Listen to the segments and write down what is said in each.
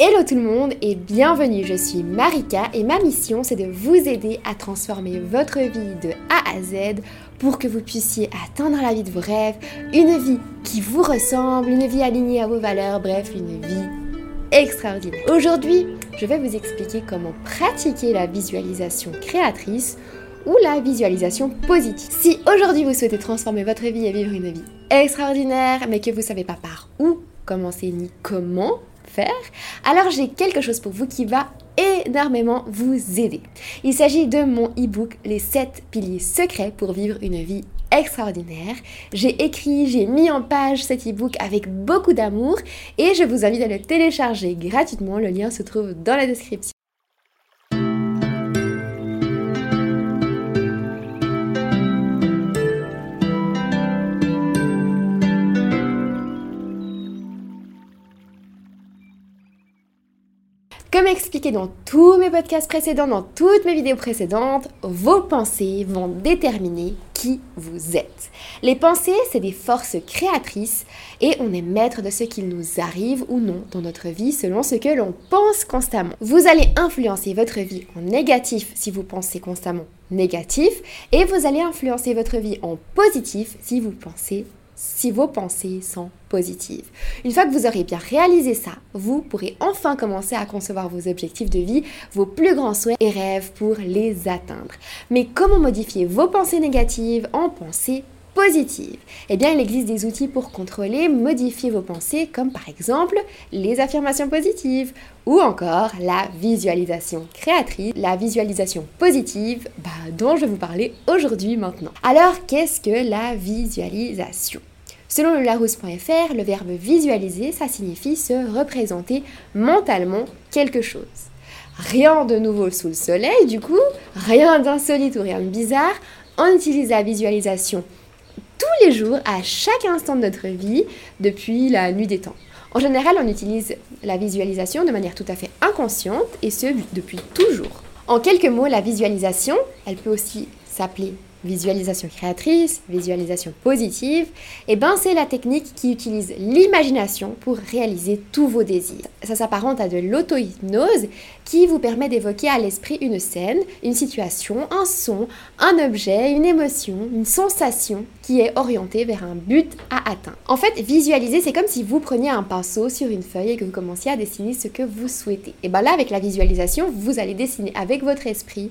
Hello tout le monde et bienvenue, je suis Marika et ma mission c'est de vous aider à transformer votre vie de A à Z pour que vous puissiez atteindre la vie de vos rêves, une vie qui vous ressemble, une vie alignée à vos valeurs, bref, une vie extraordinaire. Aujourd'hui, je vais vous expliquer comment pratiquer la visualisation créatrice ou la visualisation positive. Si aujourd'hui vous souhaitez transformer votre vie et vivre une vie extraordinaire, mais que vous ne savez pas par où commencer ni comment, alors j'ai quelque chose pour vous qui va énormément vous aider. Il s'agit de mon e-book Les 7 piliers secrets pour vivre une vie extraordinaire. J'ai écrit, j'ai mis en page cet e-book avec beaucoup d'amour et je vous invite à le télécharger gratuitement. Le lien se trouve dans la description. Comme expliqué dans tous mes podcasts précédents, dans toutes mes vidéos précédentes, vos pensées vont déterminer qui vous êtes. Les pensées, c'est des forces créatrices et on est maître de ce qu'il nous arrive ou non dans notre vie selon ce que l'on pense constamment. Vous allez influencer votre vie en négatif si vous pensez constamment négatif et vous allez influencer votre vie en positif si vous pensez si vos pensées sont positives. Une fois que vous aurez bien réalisé ça, vous pourrez enfin commencer à concevoir vos objectifs de vie, vos plus grands souhaits et rêves pour les atteindre. Mais comment modifier vos pensées négatives en pensées positives? Eh bien, il existe des outils pour contrôler, modifier vos pensées, comme par exemple les affirmations positives ou encore la visualisation créatrice, la visualisation positive bah, dont je vais vous parler aujourd'hui maintenant. Alors, qu'est-ce que la visualisation? Selon le Larousse.fr, le verbe visualiser, ça signifie se représenter mentalement quelque chose. Rien de nouveau sous le soleil, du coup, rien d'insolite ou rien de bizarre. On utilise la visualisation tous les jours, à chaque instant de notre vie, depuis la nuit des temps. En général, on utilise la visualisation de manière tout à fait inconsciente, et ce, depuis toujours. En quelques mots, la visualisation, elle peut aussi s'appeler visualisation créatrice, visualisation positive, et eh ben c'est la technique qui utilise l'imagination pour réaliser tous vos désirs. Ça s'apparente à de l'auto-hypnose qui vous permet d'évoquer à l'esprit une scène, une situation, un son, un objet, une émotion, une sensation qui est orientée vers un but à atteindre. En fait, visualiser, c'est comme si vous preniez un pinceau sur une feuille et que vous commenciez à dessiner ce que vous souhaitez. Et ben là, avec la visualisation, vous allez dessiner avec votre esprit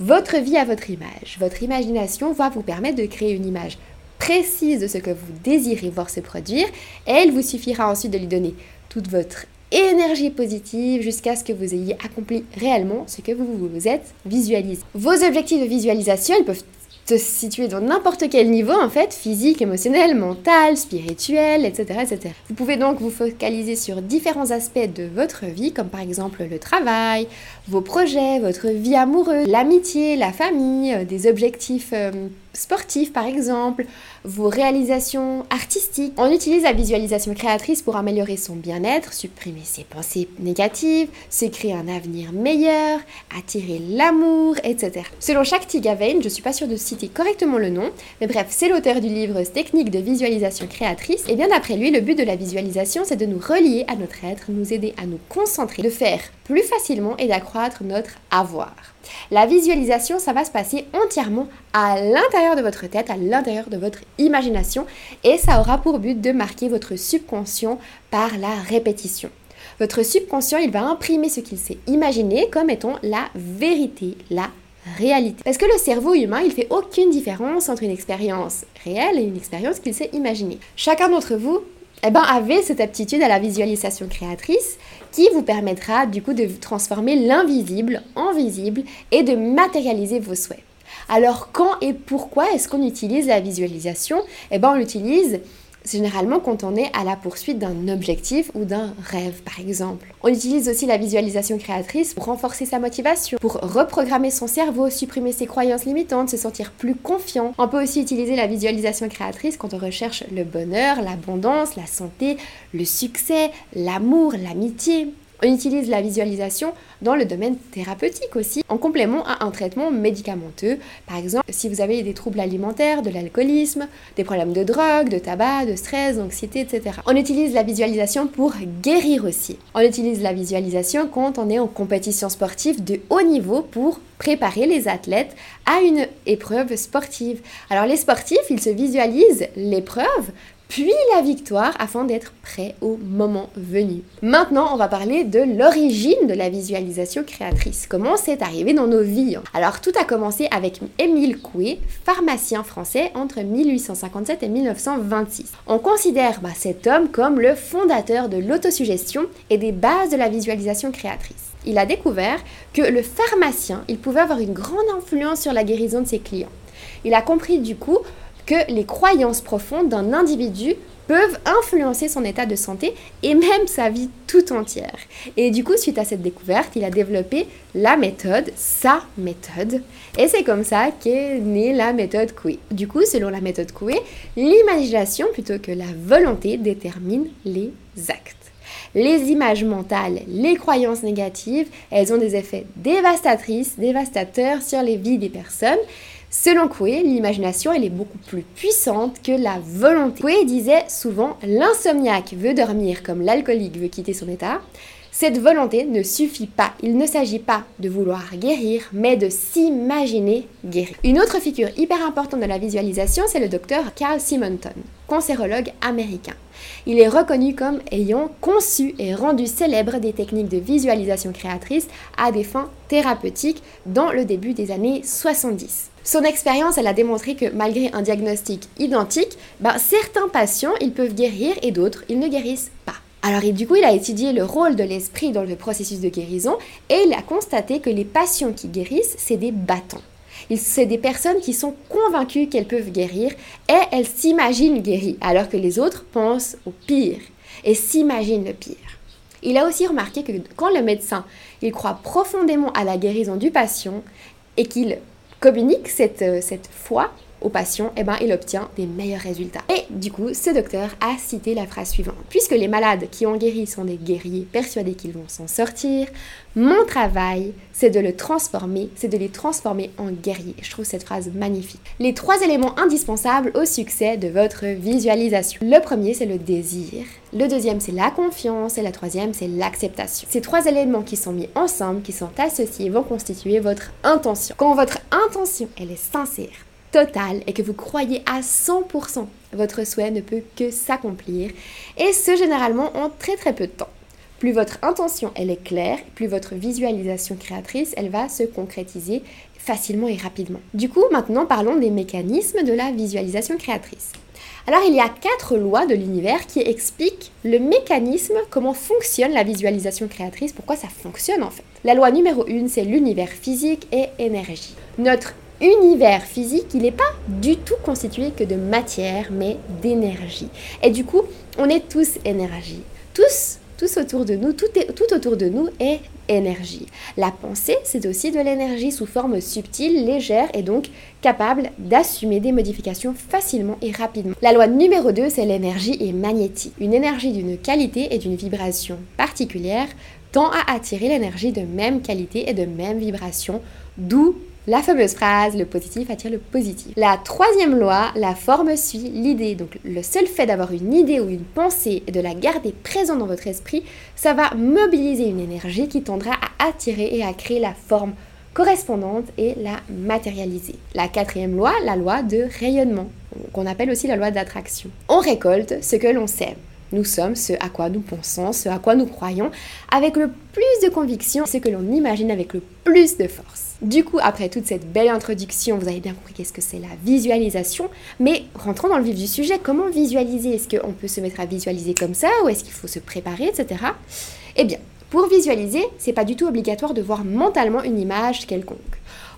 votre vie à votre image. Votre imagination va vous permettre de créer une image précise de ce que vous désirez voir se produire et il vous suffira ensuite de lui donner toute votre énergie positive jusqu'à ce que vous ayez accompli réellement ce que vous vous êtes visualisé. Vos objectifs de visualisation, ils peuvent se situer dans n'importe quel niveau en fait, physique, émotionnel, mental, spirituel, etc., etc. Vous pouvez donc vous focaliser sur différents aspects de votre vie, comme par exemple le travail, vos projets, votre vie amoureuse, l'amitié, la famille, euh, des objectifs euh, sportifs par exemple, vos réalisations artistiques. On utilise la visualisation créatrice pour améliorer son bien-être, supprimer ses pensées négatives, se créer un avenir meilleur, attirer l'amour, etc. Selon chaque Tigavain, je suis pas sûre de citer correctement le nom, mais bref, c'est l'auteur du livre Technique de visualisation créatrice, et bien d'après lui, le but de la visualisation, c'est de nous relier à notre être, nous aider à nous concentrer, de faire plus facilement et d'accroître notre avoir. La visualisation, ça va se passer entièrement à l'intérieur de votre tête, à l'intérieur de votre imagination, et ça aura pour but de marquer votre subconscient par la répétition. Votre subconscient, il va imprimer ce qu'il s'est imaginé comme étant la vérité, la réalité. Parce que le cerveau humain, il fait aucune différence entre une expérience réelle et une expérience qu'il s'est imaginée. Chacun d'entre vous eh ben, avez cette aptitude à la visualisation créatrice qui vous permettra du coup de transformer l'invisible en visible et de matérialiser vos souhaits. Alors quand et pourquoi est-ce qu'on utilise la visualisation? Eh bien on l'utilise généralement quand on est à la poursuite d'un objectif ou d'un rêve, par exemple. On utilise aussi la visualisation créatrice pour renforcer sa motivation, pour reprogrammer son cerveau, supprimer ses croyances limitantes, se sentir plus confiant. On peut aussi utiliser la visualisation créatrice quand on recherche le bonheur, l'abondance, la santé, le succès, l'amour, l'amitié. On utilise la visualisation dans le domaine thérapeutique aussi, en complément à un traitement médicamenteux. Par exemple, si vous avez des troubles alimentaires, de l'alcoolisme, des problèmes de drogue, de tabac, de stress, d'anxiété, etc. On utilise la visualisation pour guérir aussi. On utilise la visualisation quand on est en compétition sportive de haut niveau pour préparer les athlètes à une épreuve sportive. Alors les sportifs, ils se visualisent l'épreuve puis la victoire afin d'être prêt au moment venu. Maintenant, on va parler de l'origine de la visualisation créatrice. Comment c'est arrivé dans nos vies hein? Alors, tout a commencé avec Émile Coué, pharmacien français entre 1857 et 1926. On considère bah, cet homme comme le fondateur de l'autosuggestion et des bases de la visualisation créatrice. Il a découvert que le pharmacien, il pouvait avoir une grande influence sur la guérison de ses clients. Il a compris du coup que les croyances profondes d'un individu peuvent influencer son état de santé et même sa vie tout entière. Et du coup, suite à cette découverte, il a développé la méthode, sa méthode, et c'est comme ça qu'est née la méthode Coué. Du coup, selon la méthode Coué, l'imagination plutôt que la volonté détermine les actes. Les images mentales, les croyances négatives, elles ont des effets dévastatrices, dévastateurs sur les vies des personnes Selon Coué, l'imagination est beaucoup plus puissante que la volonté. Coué disait souvent l'insomniaque veut dormir comme l'alcoolique veut quitter son état. Cette volonté ne suffit pas. Il ne s'agit pas de vouloir guérir, mais de s'imaginer guérir. Une autre figure hyper importante de la visualisation, c'est le docteur Carl Simonton, cancérologue américain. Il est reconnu comme ayant conçu et rendu célèbre des techniques de visualisation créatrice à des fins thérapeutiques dans le début des années 70. Son expérience, elle a démontré que malgré un diagnostic identique, ben, certains patients, ils peuvent guérir et d'autres, ils ne guérissent pas. Alors du coup, il a étudié le rôle de l'esprit dans le processus de guérison et il a constaté que les patients qui guérissent, c'est des battants. C'est des personnes qui sont convaincues qu'elles peuvent guérir et elles s'imaginent guéries, alors que les autres pensent au pire et s'imaginent le pire. Il a aussi remarqué que quand le médecin il croit profondément à la guérison du patient et qu'il communique cette, euh, cette foi au patient, eh ben, il obtient des meilleurs résultats. Et du coup, ce docteur a cité la phrase suivante. Puisque les malades qui ont guéri sont des guerriers persuadés qu'ils vont s'en sortir, mon travail, c'est de le transformer, c'est de les transformer en guerriers. Je trouve cette phrase magnifique. Les trois éléments indispensables au succès de votre visualisation. Le premier, c'est le désir. Le deuxième, c'est la confiance. Et la troisième, c'est l'acceptation. Ces trois éléments qui sont mis ensemble, qui sont associés, vont constituer votre intention. Quand votre intention, elle est sincère, totale et que vous croyez à 100%, votre souhait ne peut que s'accomplir. Et ce, généralement, en très très peu de temps. Plus votre intention, elle est claire, plus votre visualisation créatrice, elle va se concrétiser facilement et rapidement. Du coup, maintenant, parlons des mécanismes de la visualisation créatrice. Alors il y a quatre lois de l'univers qui expliquent le mécanisme, comment fonctionne la visualisation créatrice, pourquoi ça fonctionne en fait. La loi numéro 1, c'est l'univers physique et énergie. Notre univers physique, il n'est pas du tout constitué que de matière, mais d'énergie. Et du coup, on est tous énergie. Tous tous autour de nous, tout, est, tout autour de nous est énergie. La pensée, c'est aussi de l'énergie sous forme subtile, légère et donc capable d'assumer des modifications facilement et rapidement. La loi numéro 2, c'est l'énergie et magnétique. Une énergie d'une qualité et d'une vibration particulière tend à attirer l'énergie de même qualité et de même vibration, d'où la fameuse phrase, le positif attire le positif. La troisième loi, la forme suit l'idée. Donc le seul fait d'avoir une idée ou une pensée et de la garder présente dans votre esprit, ça va mobiliser une énergie qui tendra à attirer et à créer la forme correspondante et la matérialiser. La quatrième loi, la loi de rayonnement, qu'on appelle aussi la loi d'attraction. On récolte ce que l'on sème. Nous sommes ce à quoi nous pensons, ce à quoi nous croyons, avec le plus de conviction, ce que l'on imagine avec le plus de force. Du coup, après toute cette belle introduction, vous avez bien compris qu'est-ce que c'est la visualisation, mais rentrons dans le vif du sujet, comment visualiser? Est-ce qu'on peut se mettre à visualiser comme ça, ou est-ce qu'il faut se préparer, etc. Eh bien, pour visualiser, c'est pas du tout obligatoire de voir mentalement une image quelconque.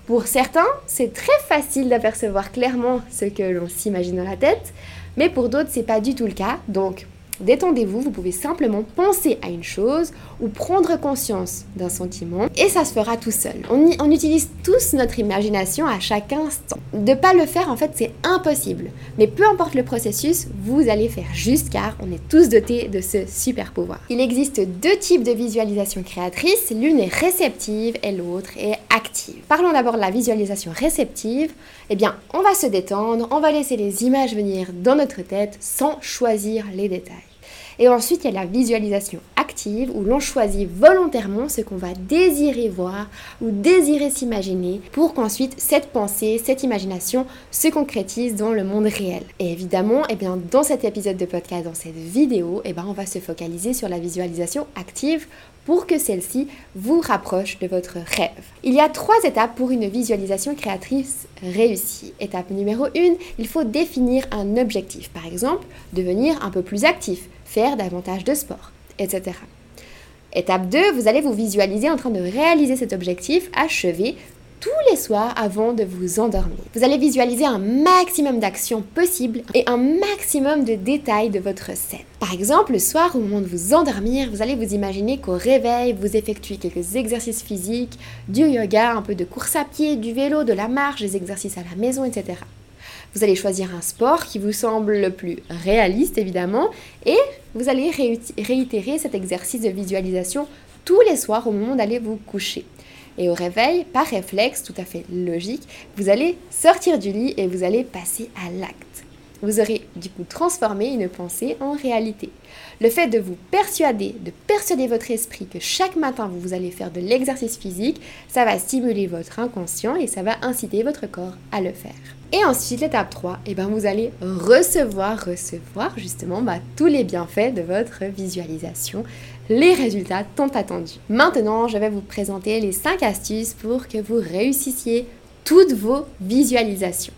Pour certains, c'est très facile d'apercevoir clairement ce que l'on s'imagine dans la tête, mais pour d'autres, c'est pas du tout le cas. Donc, Détendez-vous, vous pouvez simplement penser à une chose ou prendre conscience d'un sentiment et ça se fera tout seul. On, utilise tous notre imagination à chaque instant. De pas le faire, en fait, c'est impossible. Mais peu importe le processus, vous allez faire juste car on est tous dotés de ce super pouvoir. Il existe deux types de visualisation créatrice, l'une est réceptive et l'autre est active. Parlons d'abord de la visualisation réceptive. Eh bien, on va se détendre, on va laisser les images venir dans notre tête sans choisir les détails. Et ensuite, il y a la visualisation active où l'on choisit volontairement ce qu'on va désirer voir ou désirer s'imaginer pour qu'ensuite cette pensée, cette imagination se concrétise dans le monde réel. Et évidemment, eh bien, dans cet épisode de podcast, dans cette vidéo, eh bien, on va se focaliser sur la visualisation active pour que celle-ci vous rapproche de votre rêve. Il y a trois étapes pour une visualisation créatrice réussie. Étape numéro 1, il faut définir un objectif. Par exemple, devenir un peu plus actif, faire davantage de sport, etc. Étape 2, vous allez vous visualiser en train de réaliser cet objectif achevé tous les soirs avant de vous endormir. Vous allez visualiser un maximum d'actions possibles et un maximum de détails de votre scène. Par exemple, le soir, au moment de vous endormir, vous allez vous imaginer qu'au réveil, vous effectuez quelques exercices physiques, du yoga, un peu de course à pied, du vélo, de la marche, des exercices à la maison, etc. Vous allez choisir un sport qui vous semble le plus réaliste, évidemment, et vous allez réitérer cet exercice de visualisation tous les soirs au moment d'aller vous coucher. Et au réveil, par réflexe tout à fait logique, vous allez sortir du lit et vous allez passer à l'acte. Vous aurez du coup transformé une pensée en réalité. Le fait de vous persuader, de persuader votre esprit que chaque matin vous allez faire de l'exercice physique, ça va stimuler votre inconscient et ça va inciter votre corps à le faire. Et ensuite, l'étape 3, et eh ben, vous allez recevoir, recevoir justement bah, tous les bienfaits de votre visualisation, les résultats tant attendus. Maintenant, je vais vous présenter les 5 astuces pour que vous réussissiez toutes vos visualisations.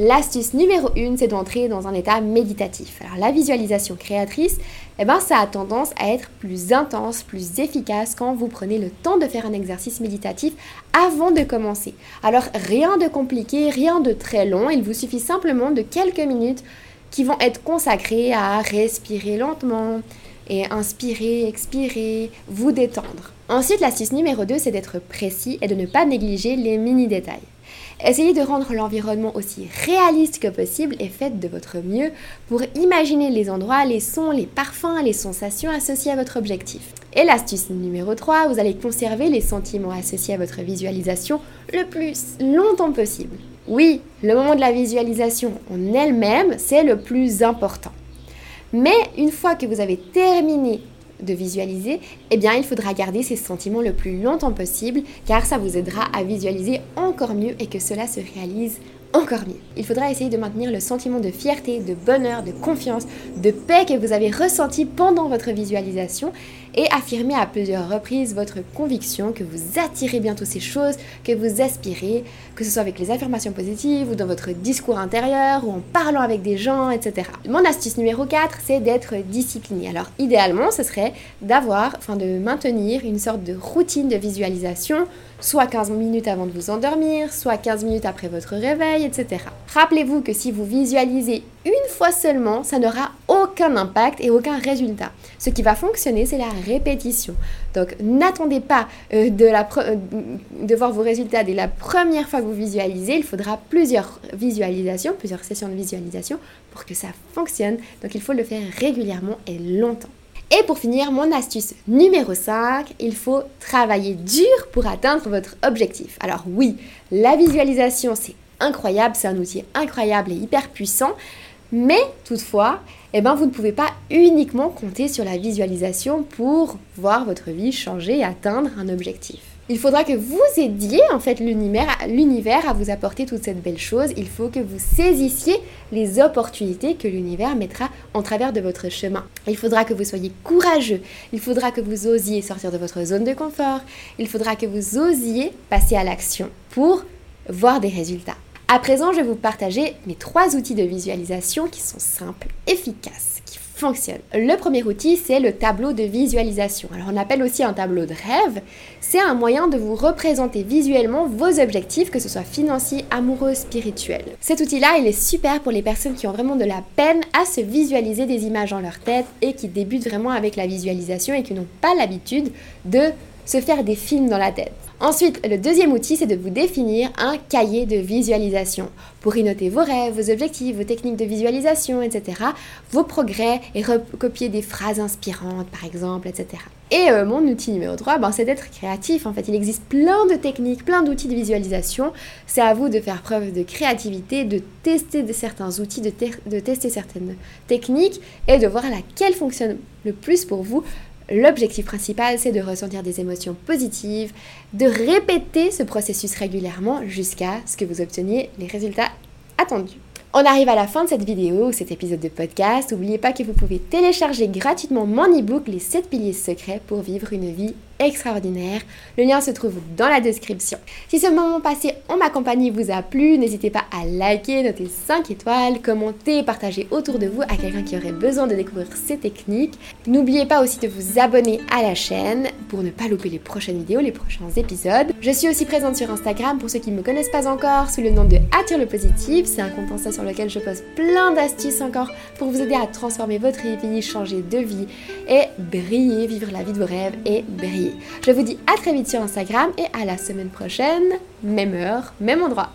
L'astuce numéro 1, c'est d'entrer dans un état méditatif. Alors la visualisation créatrice, eh ben, ça a tendance à être plus intense, plus efficace quand vous prenez le temps de faire un exercice méditatif avant de commencer. Alors rien de compliqué, rien de très long, il vous suffit simplement de quelques minutes qui vont être consacrées à respirer lentement et inspirer, expirer, vous détendre. Ensuite, l'astuce numéro 2, c'est d'être précis et de ne pas négliger les mini-détails. Essayez de rendre l'environnement aussi réaliste que possible et faites de votre mieux pour imaginer les endroits, les sons, les parfums, les sensations associées à votre objectif. Et l'astuce numéro 3, vous allez conserver les sentiments associés à votre visualisation le plus longtemps possible. Oui, le moment de la visualisation en elle-même, c'est le plus important. Mais une fois que vous avez terminé de visualiser, eh bien il faudra garder ces sentiments le plus longtemps possible car ça vous aidera à visualiser encore mieux et que cela se réalise encore mieux. Il faudra essayer de maintenir le sentiment de fierté, de bonheur, de confiance, de paix que vous avez ressenti pendant votre visualisation et affirmer à plusieurs reprises votre conviction que vous attirez bientôt ces choses, que vous aspirez, que ce soit avec les affirmations positives ou dans votre discours intérieur ou en parlant avec des gens, etc. Mon astuce numéro 4, c'est d'être discipliné. Alors idéalement, ce serait d'avoir, enfin de maintenir une sorte de routine de visualisation soit 15 minutes avant de vous endormir, soit 15 minutes après votre réveil, etc. Rappelez-vous que si vous visualisez une fois seulement, ça n'aura aucun impact et aucun résultat. Ce qui va fonctionner, c'est la répétition. Donc n'attendez pas euh, de, la euh, de voir vos résultats dès la première fois que vous visualisez. Il faudra plusieurs visualisations, plusieurs sessions de visualisation pour que ça fonctionne. Donc il faut le faire régulièrement et longtemps. Et pour finir, mon astuce numéro 5, il faut travailler dur pour atteindre votre objectif. Alors oui, la visualisation, c'est incroyable, c'est un outil incroyable et hyper puissant, mais toutefois, eh ben, vous ne pouvez pas uniquement compter sur la visualisation pour voir votre vie changer et atteindre un objectif. Il faudra que vous aidiez en fait l'univers à vous apporter toute cette belle chose. Il faut que vous saisissiez les opportunités que l'univers mettra en travers de votre chemin. Il faudra que vous soyez courageux. Il faudra que vous osiez sortir de votre zone de confort. Il faudra que vous osiez passer à l'action pour voir des résultats. À présent, je vais vous partager mes trois outils de visualisation qui sont simples, efficaces fonctionne. Le premier outil, c'est le tableau de visualisation. Alors on appelle aussi un tableau de rêve. C'est un moyen de vous représenter visuellement vos objectifs, que ce soit financiers, amoureux, spirituels. Cet outil-là, il est super pour les personnes qui ont vraiment de la peine à se visualiser des images dans leur tête et qui débutent vraiment avec la visualisation et qui n'ont pas l'habitude de se faire des films dans la tête. Ensuite, le deuxième outil, c'est de vous définir un cahier de visualisation pour y noter vos rêves, vos objectifs, vos techniques de visualisation, etc., vos progrès et recopier des phrases inspirantes, par exemple, etc. Et euh, mon outil numéro 3, ben, c'est d'être créatif. En fait, il existe plein de techniques, plein d'outils de visualisation. C'est à vous de faire preuve de créativité, de tester certains outils, de, de tester certaines techniques et de voir laquelle fonctionne le plus pour vous L'objectif principal, c'est de ressentir des émotions positives, de répéter ce processus régulièrement jusqu'à ce que vous obteniez les résultats attendus. On arrive à la fin de cette vidéo, cet épisode de podcast. N'oubliez pas que vous pouvez télécharger gratuitement mon e-book Les 7 piliers secrets pour vivre une vie extraordinaire. Le lien se trouve dans la description. Si ce moment passé en ma compagnie vous a plu, n'hésitez pas à liker, noter 5 étoiles, commenter partager autour de vous à quelqu'un qui aurait besoin de découvrir ces techniques. N'oubliez pas aussi de vous abonner à la chaîne pour ne pas louper les prochaines vidéos, les prochains épisodes. Je suis aussi présente sur Instagram pour ceux qui ne me connaissent pas encore sous le nom de Attire le Positif. C'est un compte sur lequel je poste plein d'astuces encore pour vous aider à transformer votre vie, changer de vie et briller, vivre la vie de vos rêves et briller. Je vous dis à très vite sur Instagram et à la semaine prochaine, même heure, même endroit.